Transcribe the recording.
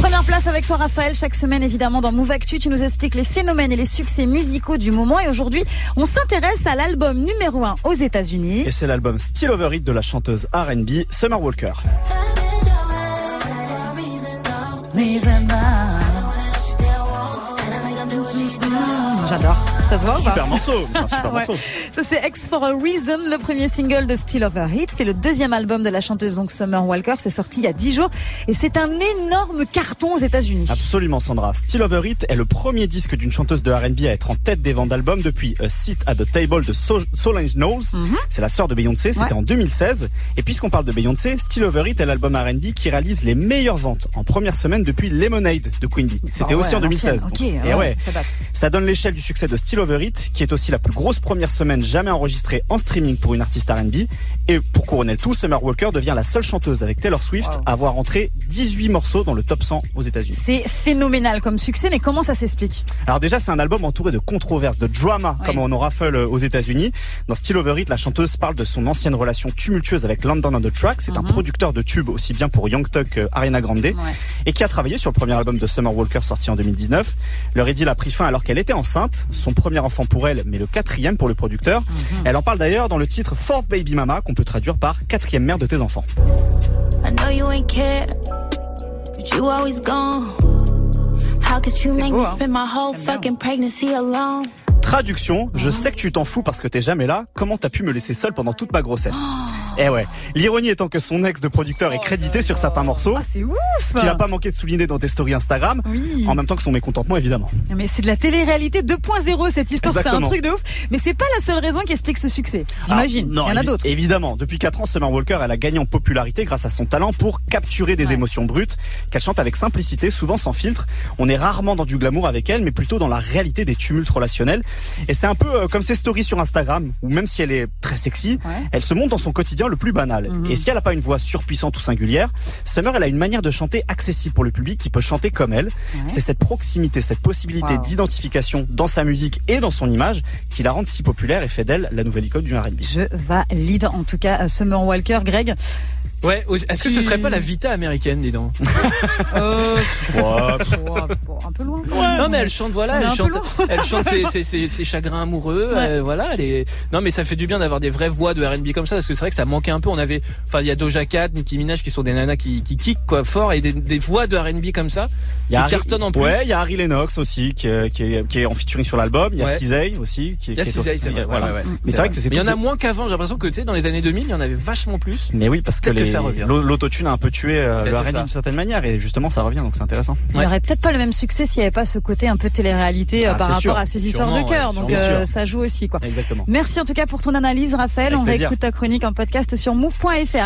Première place avec toi Raphaël, chaque semaine évidemment dans Move Actu, tu nous expliques les phénomènes et les succès musicaux du moment et aujourd'hui on s'intéresse à l'album numéro 1 aux États-Unis. Et c'est l'album Still Over It de la chanteuse R&B Summer Walker. J'adore. Ça se voit Super morceau, un super Ouais. morceau. Ça c'est X for a Reason, le premier single de Still Over It. C'est le deuxième album de la chanteuse donc Summer Walker. C'est sorti il y a 10 jours et c'est un énorme carton aux États-Unis. Absolument Sandra. Still Over It est le premier disque d'une chanteuse de R&B à être en tête des ventes d'albums depuis A Seat at the Table de So- Solange Knowles. C'est la sœur de Beyoncé, c'était Mhm. Ouais. en 2016. Et puisqu'on parle de Beyoncé, Still Over It est l'album R&B qui réalise les meilleures ventes en première semaine depuis Lemonade de Queen Bee. C'était Ah aussi en 2016. l'ancienne. Donc, Ok, et ouais. ça. Ça donne l'échelle du succès de Still Over It, qui est aussi la plus grosse première semaine jamais enregistrée en streaming pour une artiste R&B. Et pour couronner le tout, Summer Walker devient la seule chanteuse avec Taylor Swift Wow. à avoir entré 18 morceaux dans le top 100 aux États-Unis. C'est phénoménal comme succès, mais comment ça s'explique? Alors déjà, c'est un album entouré de controverses, de drama, Ouais. comme on en raffole euh, aux États-Unis. Dans Still Over It, la chanteuse parle de son ancienne relation tumultueuse avec London on the Track. C'est un Mhm. producteur de tubes aussi bien pour Young Tuck que Ariana Grande Ouais. et qui a travaillé sur le premier album de Summer Walker sorti en 2019. Leur idylle a pris fin alors qu'elle était enceinte, son premier enfant pour elle, mais le quatrième pour le producteur. Mhm. Elle en parle d'ailleurs dans le titre Fourth Baby Mama, qu'on peut traduire par quatrième mère de tes enfants. How could you make me spend my whole fucking pregnancy alone? Traduction, je sais que tu t'en fous parce que t'es jamais là, comment t'as pu me laisser seule pendant toute ma grossesse. Eh ouais, l'ironie étant que son ex de producteur est crédité sur certains morceaux, Ah, c'est ouf ce qu'il a pas manqué de souligner dans tes stories Instagram, Oui. en même temps que son mécontentement évidemment. Mais c'est de la télé-réalité 2.0 cette histoire, c'est un truc de ouf. Mais c'est pas la seule raison qui explique ce succès. J'imagine. Ah, non, Il y en a d'autres. Évidemment, depuis 4 ans, Summer Walker, elle a gagné en popularité grâce à son talent pour capturer des Ouais. émotions brutes, qu'elle chante avec simplicité, souvent sans filtre. On est rarement dans du glamour avec elle, mais plutôt dans la réalité des tumultes relationnels. Et c'est un peu euh, comme ses stories sur Instagram, où même si elle est très sexy, Ouais. elle se montre dans son quotidien le plus banal. Mhm. Et si elle n'a pas une voix surpuissante ou singulière, Summer, elle a une manière de chanter accessible pour le public qui peut chanter comme elle. C'est cette proximité, cette possibilité Wow. d'identification dans sa musique et dans son image qui la rend si populaire et fait d'elle la nouvelle icône du R&B. Je valide en tout cas Summer Walker. Greg Ouais, est-ce que ce serait pas la Vita américaine, dis donc euh, Ouais, Un peu loin. Non mais elle chante voilà, elle chante, elle chante ses, ses, ses- ses chagrins amoureux, Ouais. euh, voilà. Elle est... Non mais ça fait du bien d'avoir des vraies voix de R&B comme ça parce que c'est vrai que ça manquait un peu. On avait, enfin il y a Doja Cat, Nicki Minaj qui sont des nanas qui qui kick quoi fort et des, des voix de R&B comme ça Il y a qui Harry- cartonnent en plus. Ouais, il y a Harry Lennox aussi qui est, qui est, qui est en featuring sur l'album. Il y a Ouais. Cizay aussi. Qui, Il y a Cizay, c'est vrai. voilà. ouais, ouais, ouais. Mais c'est vrai que c'est il y en a moins qu'avant. J'ai l'impression que tu sais dans les années 2000 il y en avait vachement plus. Mais oui, parce que les- ça revient. l'au- l'autotune a un peu tué euh, le R&B d'une certaine manière et justement ça revient donc c'est intéressant. Il Ouais. n'y aurait peut-être pas le même succès s'il n'y avait pas ce côté un peu télé-réalité euh, Ah, par rapport sûr. à ces histoires Sûrement, de cœur. ouais, Donc euh, ça joue aussi quoi. Exactement. Merci en tout cas pour ton analyse Raphaël. Avec On plaisir. réécoute ta chronique en podcast sur move.fr.